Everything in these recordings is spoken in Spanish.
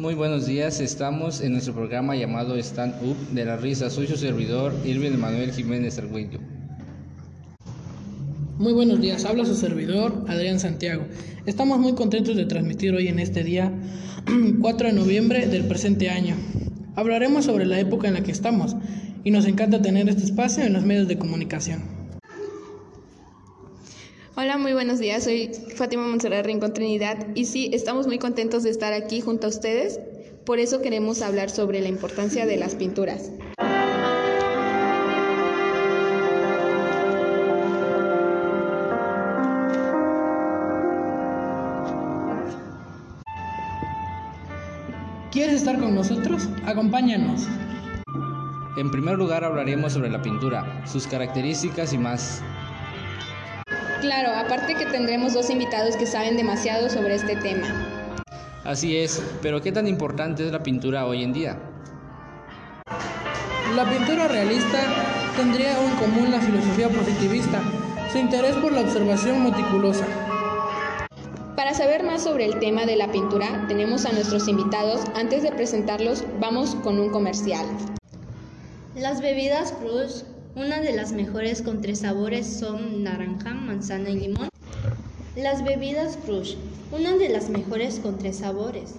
Muy buenos días, estamos en nuestro programa llamado Stand Up de la Risa. Soy su servidor, Irving Manuel Jiménez Argüello. Muy buenos días, habla su servidor, Adrián Santiago. Estamos muy contentos de transmitir hoy en este día 4 de noviembre del presente año. Hablaremos sobre la época en la que estamos y nos encanta tener este espacio en los medios de comunicación. Hola, muy buenos días. Soy Fátima Monserrat Rincón Trinidad y sí, estamos muy contentos de estar aquí junto a ustedes. Por eso queremos hablar sobre la importancia de las pinturas. ¿Quieres estar con nosotros? Acompáñanos. En primer lugar hablaremos sobre la pintura, sus características y más. Claro, aparte que tendremos dos invitados que saben demasiado sobre este tema. Así es, pero ¿qué tan importante es la pintura hoy en día? La pintura realista tendría en común la filosofía positivista, su interés por la observación meticulosa. Para saber más sobre el tema de la pintura, tenemos a nuestros invitados. Antes de presentarlos, vamos con un comercial. Las bebidas Cruz una de las mejores con tres sabores son naranja, manzana y limón. Las bebidas Crush. Una de las mejores con tres sabores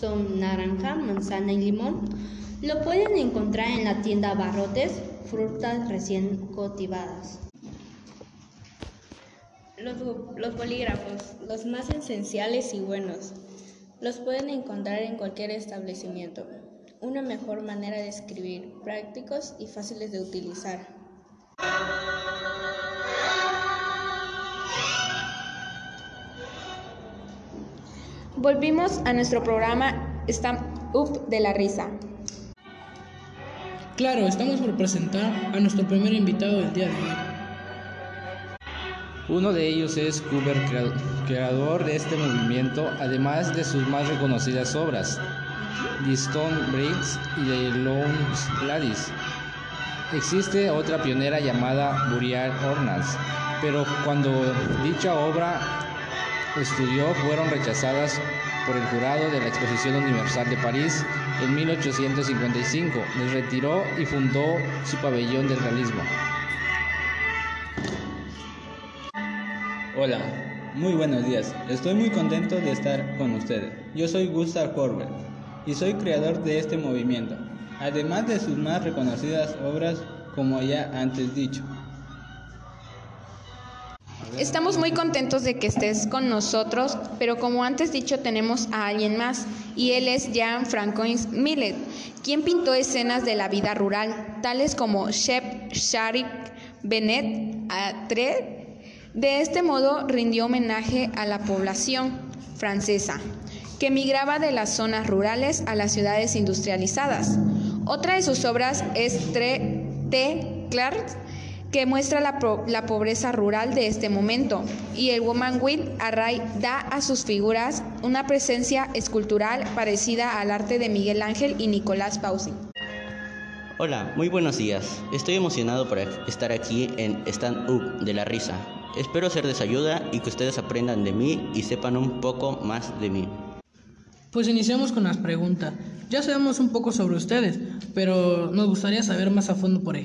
son naranja, manzana y limón. Lo pueden encontrar en la tienda Barrotes, frutas recién cultivadas. Los, los, bolígrafos, los más esenciales y buenos, los pueden encontrar en cualquier establecimiento una mejor manera de escribir, prácticos y fáciles de utilizar. Volvimos a nuestro programa Stamp Up de la Risa. Claro, estamos por presentar a nuestro primer invitado del día de hoy. Uno de ellos es Cooper, creador de este movimiento, además de sus más reconocidas obras, The Stone Bricks y The Lone Gladys. Existe otra pionera llamada Burial Ornals, pero cuando dicha obra estudió fueron rechazadas por el jurado de la Exposición Universal de París en 1855. Les retiró y fundó su pabellón del realismo. Hola, muy buenos días. Estoy muy contento de estar con ustedes. Yo soy Gustav Corbett y soy creador de este movimiento, además de sus más reconocidas obras como ya antes dicho. Estamos muy contentos de que estés con nosotros, pero como antes dicho tenemos a alguien más y él es Jean Francois Millet, quien pintó escenas de la vida rural, tales como Shep Sharif Benet Atre. De este modo rindió homenaje a la población francesa que migraba de las zonas rurales a las ciudades industrializadas. Otra de sus obras es T. Clark, que muestra la, la, pobreza rural de este momento, y el Woman Will Array da a sus figuras una presencia escultural parecida al arte de Miguel Ángel y Nicolás Pausi. Hola, muy buenos días. Estoy emocionado por estar aquí en Stand Up de la Risa. Espero ser de su ayuda y que ustedes aprendan de mí y sepan un poco más de mí. Pues iniciamos con las preguntas. Ya sabemos un poco sobre ustedes, pero nos gustaría saber más a fondo, por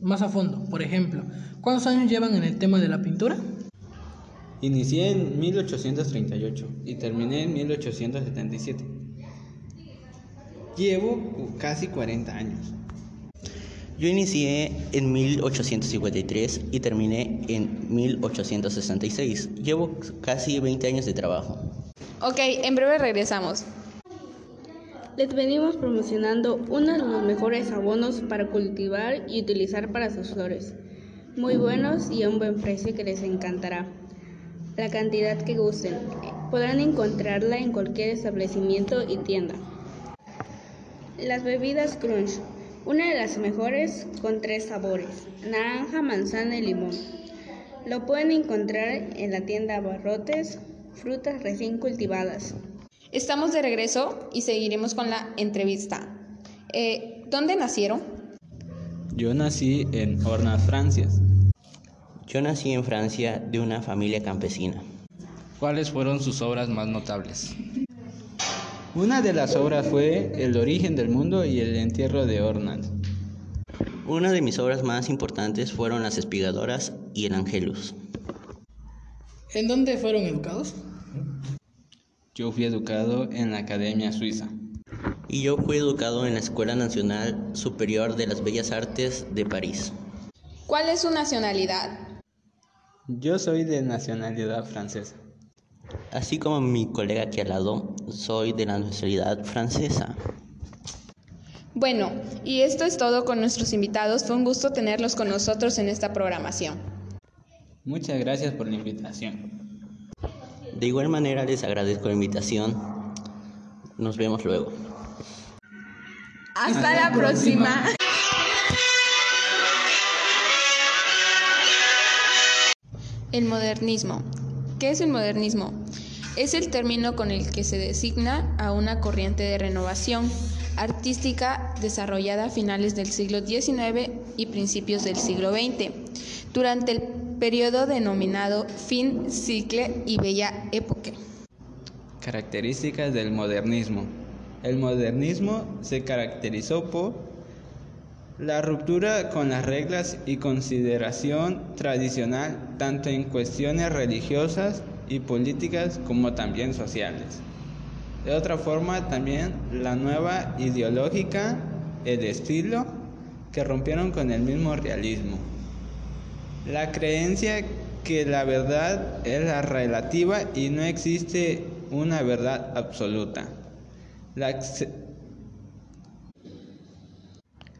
más a fondo. Por ejemplo, ¿cuántos años llevan en el tema de la pintura? Inicié en 1838 y terminé en 1877. Llevo casi 40 años. Yo inicié en 1853 y terminé en 1866. Llevo casi 20 años de trabajo. Ok, en breve regresamos. Les venimos promocionando uno de los mejores abonos para cultivar y utilizar para sus flores. Muy buenos y a un buen precio que les encantará. La cantidad que gusten. Podrán encontrarla en cualquier establecimiento y tienda. Las bebidas Crunch. Una de las mejores con tres sabores. Naranja, manzana y limón. Lo pueden encontrar en la tienda Barrotes frutas recién cultivadas. Estamos de regreso y seguiremos con la entrevista. Eh, ¿Dónde nacieron? Yo nací en Hornas, Francia. Yo nací en Francia de una familia campesina. ¿Cuáles fueron sus obras más notables? Una de las obras fue El origen del mundo y el entierro de Ornat. Una de mis obras más importantes fueron Las espigadoras y El Angelus. ¿En dónde fueron educados? Yo fui educado en la Academia Suiza. Y yo fui educado en la Escuela Nacional Superior de las Bellas Artes de París. ¿Cuál es su nacionalidad? Yo soy de nacionalidad francesa. Así como mi colega aquí al lado, soy de la nacionalidad francesa. Bueno, y esto es todo con nuestros invitados. Fue un gusto tenerlos con nosotros en esta programación. Muchas gracias por la invitación. De igual manera les agradezco la invitación. Nos vemos luego. Hasta, la próxima. El modernismo. ¿Qué es el modernismo? Es el término con el que se designa a una corriente de renovación artística desarrollada a finales del siglo XIX y principios del siglo XX, durante el periodo denominado fin cicle y bella época. Características del modernismo. El modernismo se caracterizó por la ruptura con las reglas y consideración tradicional tanto en cuestiones religiosas y políticas como también sociales. De otra forma, también la nueva ideológica, el estilo, que rompieron con el mismo realismo. La creencia que la verdad es la relativa y no existe una verdad absoluta.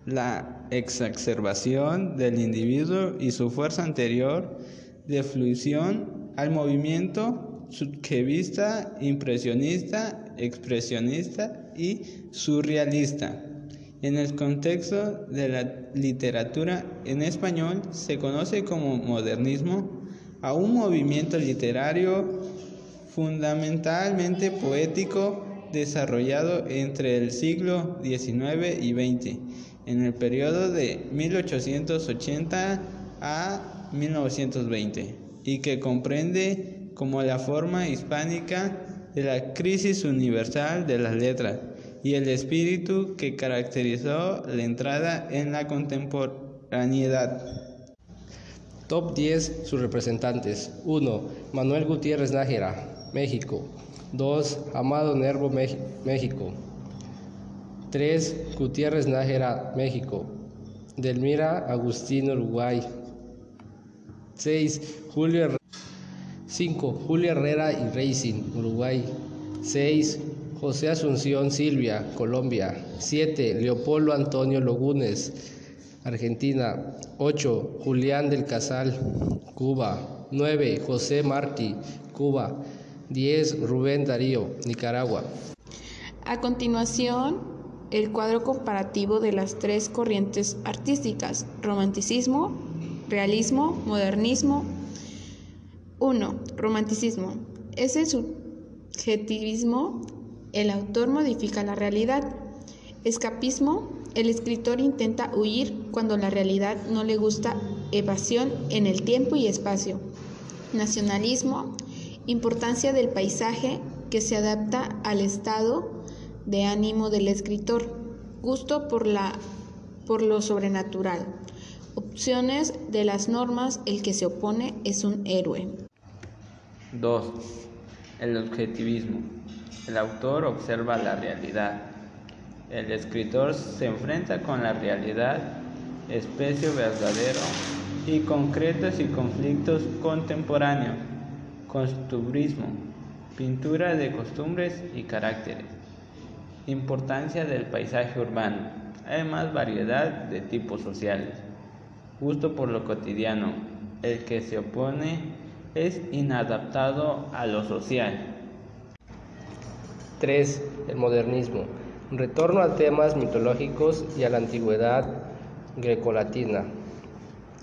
La, exacerbación del individuo y su fuerza anterior de fluición al movimiento subjevista, impresionista expresionista y surrealista. En el contexto de la literatura en español se conoce como modernismo a un movimiento literario fundamentalmente poético desarrollado entre el siglo XIX y XX, en el periodo de 1880 a 1920, y que comprende como la forma hispánica de la crisis universal de las letras y el espíritu que caracterizó la entrada en la contemporaneidad. Top 10 sus representantes. 1. Manuel Gutiérrez Nájera, México. 2. Amado Nervo, México. 3. Gutiérrez Nájera, México. Delmira Agustín, Uruguay. 6. Julio 5. Julia Herrera y Racing, Uruguay. 6. José Asunción Silvia, Colombia. 7. Leopoldo Antonio Logunes, Argentina. 8. Julián del Casal, Cuba. 9. José Martí, Cuba. 10. Rubén Darío, Nicaragua. A continuación, el cuadro comparativo de las tres corrientes artísticas, romanticismo, realismo, modernismo 1. Romanticismo. Es el subjetivismo. El autor modifica la realidad. Escapismo. El escritor intenta huir cuando la realidad no le gusta. Evasión en el tiempo y espacio. Nacionalismo. Importancia del paisaje que se adapta al estado de ánimo del escritor. Gusto por, la, por lo sobrenatural. Opciones de las normas, el que se opone es un héroe. 2. El objetivismo. El autor observa la realidad. El escritor se enfrenta con la realidad, especie verdadero y concretos y conflictos contemporáneos. Costumbrismo. Pintura de costumbres y caracteres. Importancia del paisaje urbano. Hay más variedad de tipos sociales. Gusto por lo cotidiano. El que se opone es inadaptado a lo social. 3. El modernismo. Retorno a temas mitológicos y a la antigüedad grecolatina.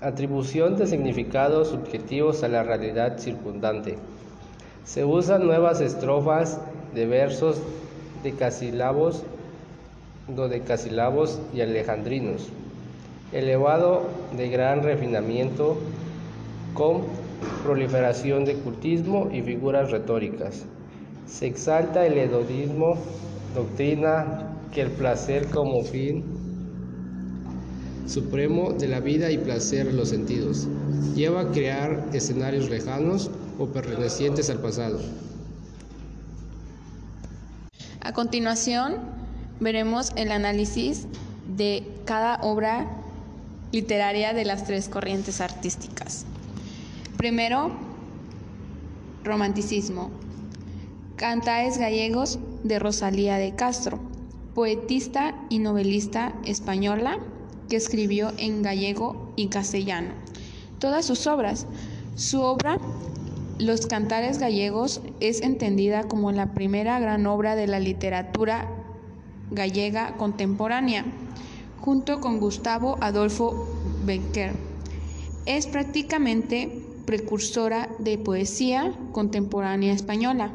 Atribución de significados subjetivos a la realidad circundante. Se usan nuevas estrofas de versos decasílabos, dodecasílabos y alejandrinos. Elevado de gran refinamiento con proliferación de cultismo y figuras retóricas. Se exalta el hedonismo doctrina que el placer como fin supremo de la vida y placer de los sentidos lleva a crear escenarios lejanos o pertenecientes al pasado. A continuación, veremos el análisis de cada obra literaria de las tres corrientes artísticas. Primero, romanticismo. Cantaes gallegos de Rosalía de Castro, poetista y novelista española que escribió en gallego y castellano. Todas sus obras. Su obra, Los Cantares Gallegos, es entendida como la primera gran obra de la literatura gallega contemporánea, junto con Gustavo Adolfo Becker. Es prácticamente precursora de poesía contemporánea española.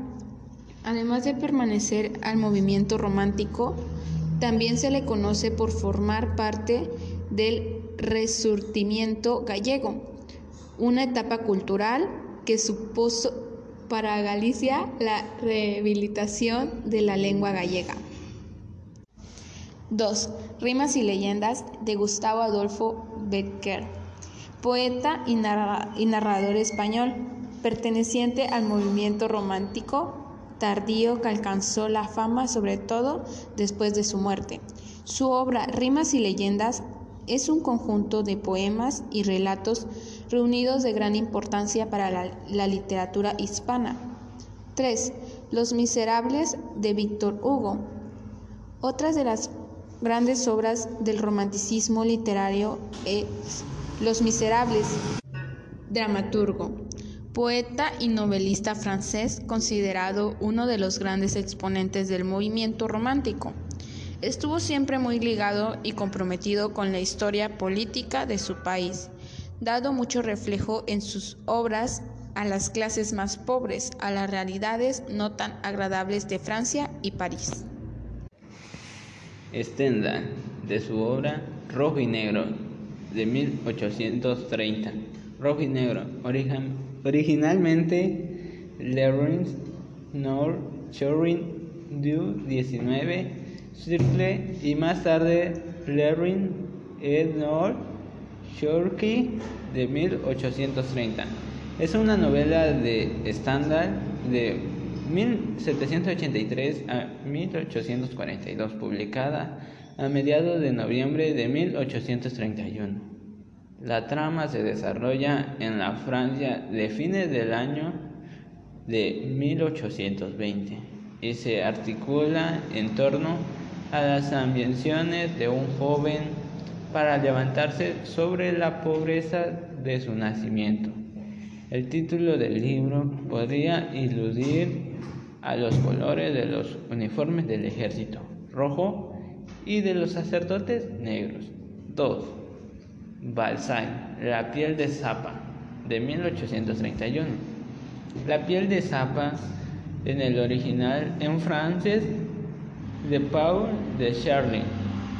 Además de permanecer al movimiento romántico, también se le conoce por formar parte del resurtimiento gallego, una etapa cultural que supuso para Galicia la rehabilitación de la lengua gallega. 2. Rimas y leyendas de Gustavo Adolfo Becker, poeta y, narrador español, perteneciente al movimiento romántico tardío que alcanzó la fama sobre todo después de su muerte. Su obra Rimas y leyendas es un conjunto de poemas y relatos reunidos de gran importancia para la, literatura hispana. 3. Los Miserables de Víctor Hugo. Otras de las grandes obras del romanticismo literario es Los Miserables, dramaturgo, poeta y novelista francés considerado uno de los grandes exponentes del movimiento romántico. Estuvo siempre muy ligado y comprometido con la historia política de su país, dado mucho reflejo en sus obras a las clases más pobres, a las realidades no tan agradables de Francia y París. Stendhal, de su obra Rojo y Negro, de 1830. Rojo y Negro, originalmente Lawrence Nor Chorin du 19 Circle y más tarde Lawrence Ed Nor Shorky de 1830. Es una novela de Stendhal de 1783 a 1842, publicada a mediados de noviembre de 1831. La trama se desarrolla en la Francia de fines del año de 1820 y se articula en torno a las ambiciones de un joven para levantarse sobre la pobreza de su nacimiento. El título del libro podría iludir a los colores de los uniformes del ejército rojo y de los sacerdotes negros. 2. Balzac, La piel de Zapa, de 1831. La piel de Zapa, en el original en francés, de Paul de Charlie.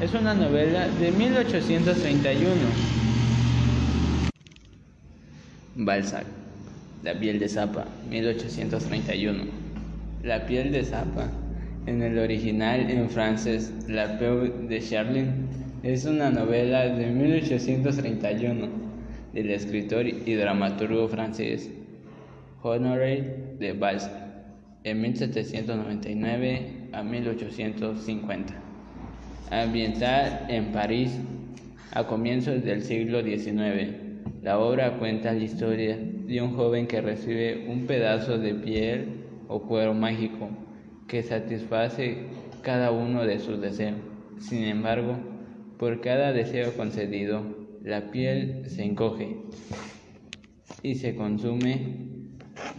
Es una novela de 1831. Balzac, La piel de Zapa, 1831. La piel de Zapa, en el original en francés La peau de Charlene, es una novela de 1831 del escritor y dramaturgo francés Honoré de Balzac, en 1799 a 1850. Ambientada en París a comienzos del siglo XIX, la obra cuenta la historia de un joven que recibe un pedazo de piel o cuero mágico que satisface cada uno de sus deseos. Sin embargo, por cada deseo concedido, la piel se encoge y se consume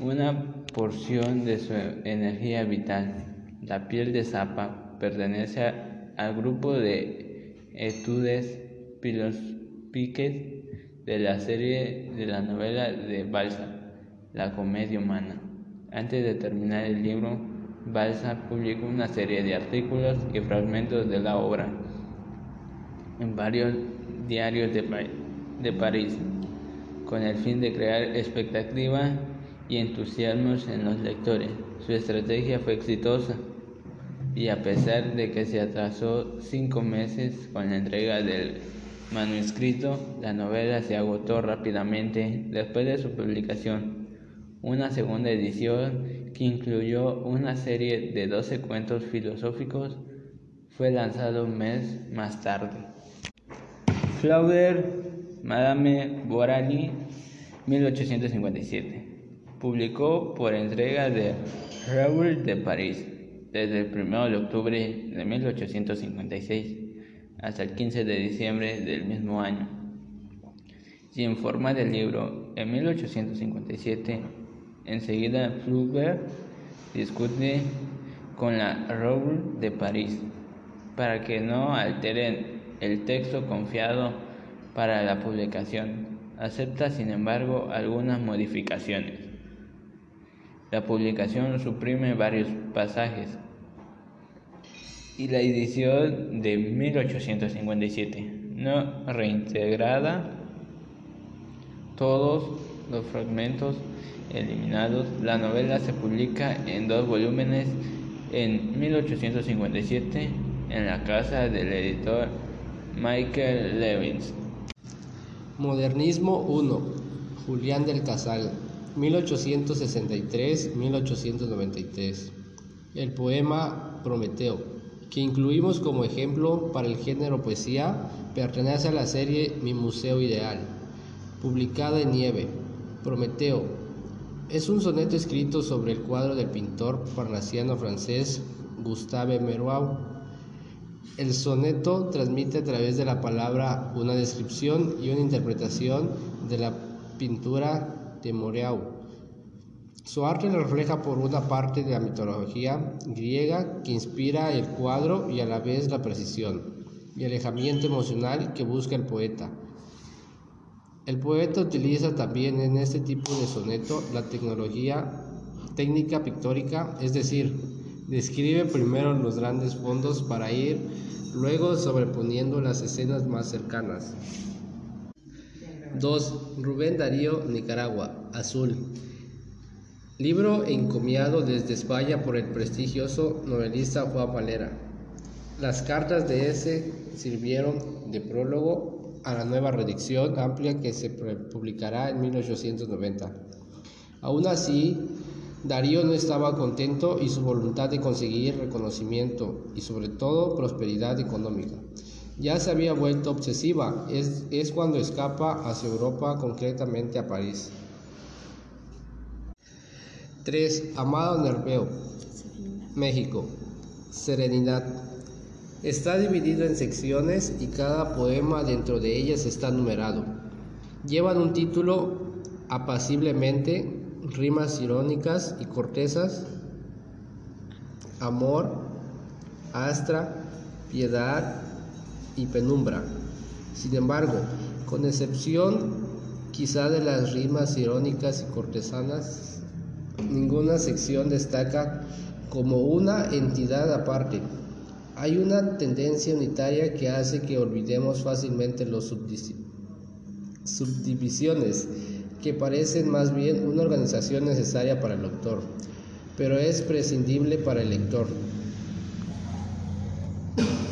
una porción de su energía vital. La piel de zapa pertenece al grupo de etudes piques de la serie de la novela de Balsa, La comedia humana. Antes de terminar el libro, Balzac publicó una serie de artículos y fragmentos de la obra en varios diarios de, de París, con el fin de crear expectativa y entusiasmos en los lectores. Su estrategia fue exitosa. y a pesar de que se atrasó cinco meses con la entrega del manuscrito, la novela se agotó rápidamente después de su publicación. Una segunda edición, que incluyó una serie de 12 cuentos filosóficos, fue lanzado un mes más tarde. Flaubert, Madame Bovary, 1857. Publicó por entrega de Raoul de París desde el 1 de octubre de 1856 hasta el 15 de diciembre del mismo año. Y en forma de libro, en 1857, enseguida Flaubert discute con la Raoul de París para que no alteren el texto confiado para la publicación. Acepta, sin embargo, algunas modificaciones. La publicación suprime varios pasajes y la edición de 1857, no reintegrada todos los fragmentos eliminados. La novela se publica en dos volúmenes en 1857 en la casa del editor Michael Levins. Modernismo 1. Julián del Casal, 1863-1893. El poema Prometeo, que incluimos como ejemplo para el género poesía, pertenece a la serie Mi Museo Ideal, publicada en Nieve. Prometeo es un soneto escrito sobre el cuadro del pintor parnasiano francés Gustave Merois el soneto transmite a través de la palabra una descripción y una interpretación de la pintura de Moreau. Su arte refleja por una parte de la mitología griega que inspira el cuadro y a la vez la precisión y alejamiento emocional que busca el poeta. El poeta utiliza también en este tipo de soneto la tecnología técnica pictórica, es decir, Describe primero los grandes fondos para ir luego sobreponiendo las escenas más cercanas. 2. Rubén Darío, Nicaragua, Azul. Libro encomiado desde España por el prestigioso novelista Juan Valera. Las cartas de ese sirvieron de prólogo a la nueva redacción amplia que se publicará en 1890. Aún así, Darío no estaba contento y su voluntad de conseguir reconocimiento y sobre todo prosperidad económica ya se había vuelto obsesiva. Es, es cuando escapa hacia Europa, concretamente a París. 3. Amado Nerveo, México. Serenidad. Está dividido en secciones y cada poema dentro de ellas está numerado. Llevan un título apaciblemente rimas irónicas y cortesas, amor, astra, piedad y penumbra. Sin embargo, con excepción quizá de las rimas irónicas y cortesanas, ninguna sección destaca como una entidad aparte. Hay una tendencia unitaria que hace que olvidemos fácilmente las subdivisiones que parecen más bien una organización necesaria para el autor, pero es prescindible para el lector.